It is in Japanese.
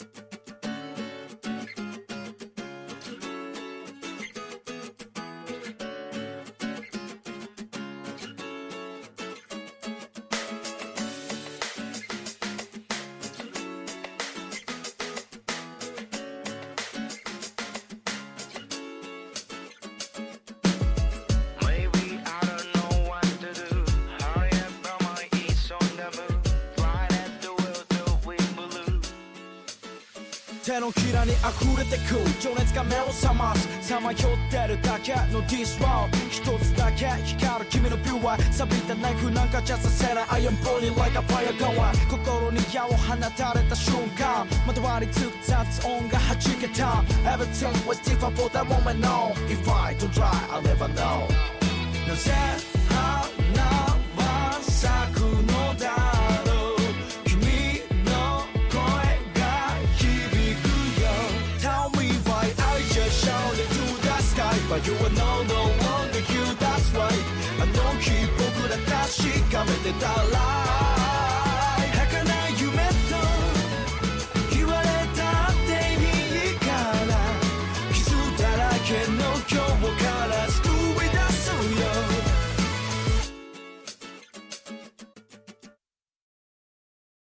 you 手のひらに溢れてく情熱が目を覚ますさまよってるだけの This world 一つだけ光る君のビューは錆びたナイフなんかじゃさせない I am burning like a fire going 心に矢を放たれた瞬間まとわりつく雑音が弾けた Everything was different for that moment no If I don't try I'll never know なぜ But you are no no longer you that's right あの日僕ら確かめてた lie 儚い夢と言われたっていいから傷だらけの今日からスタ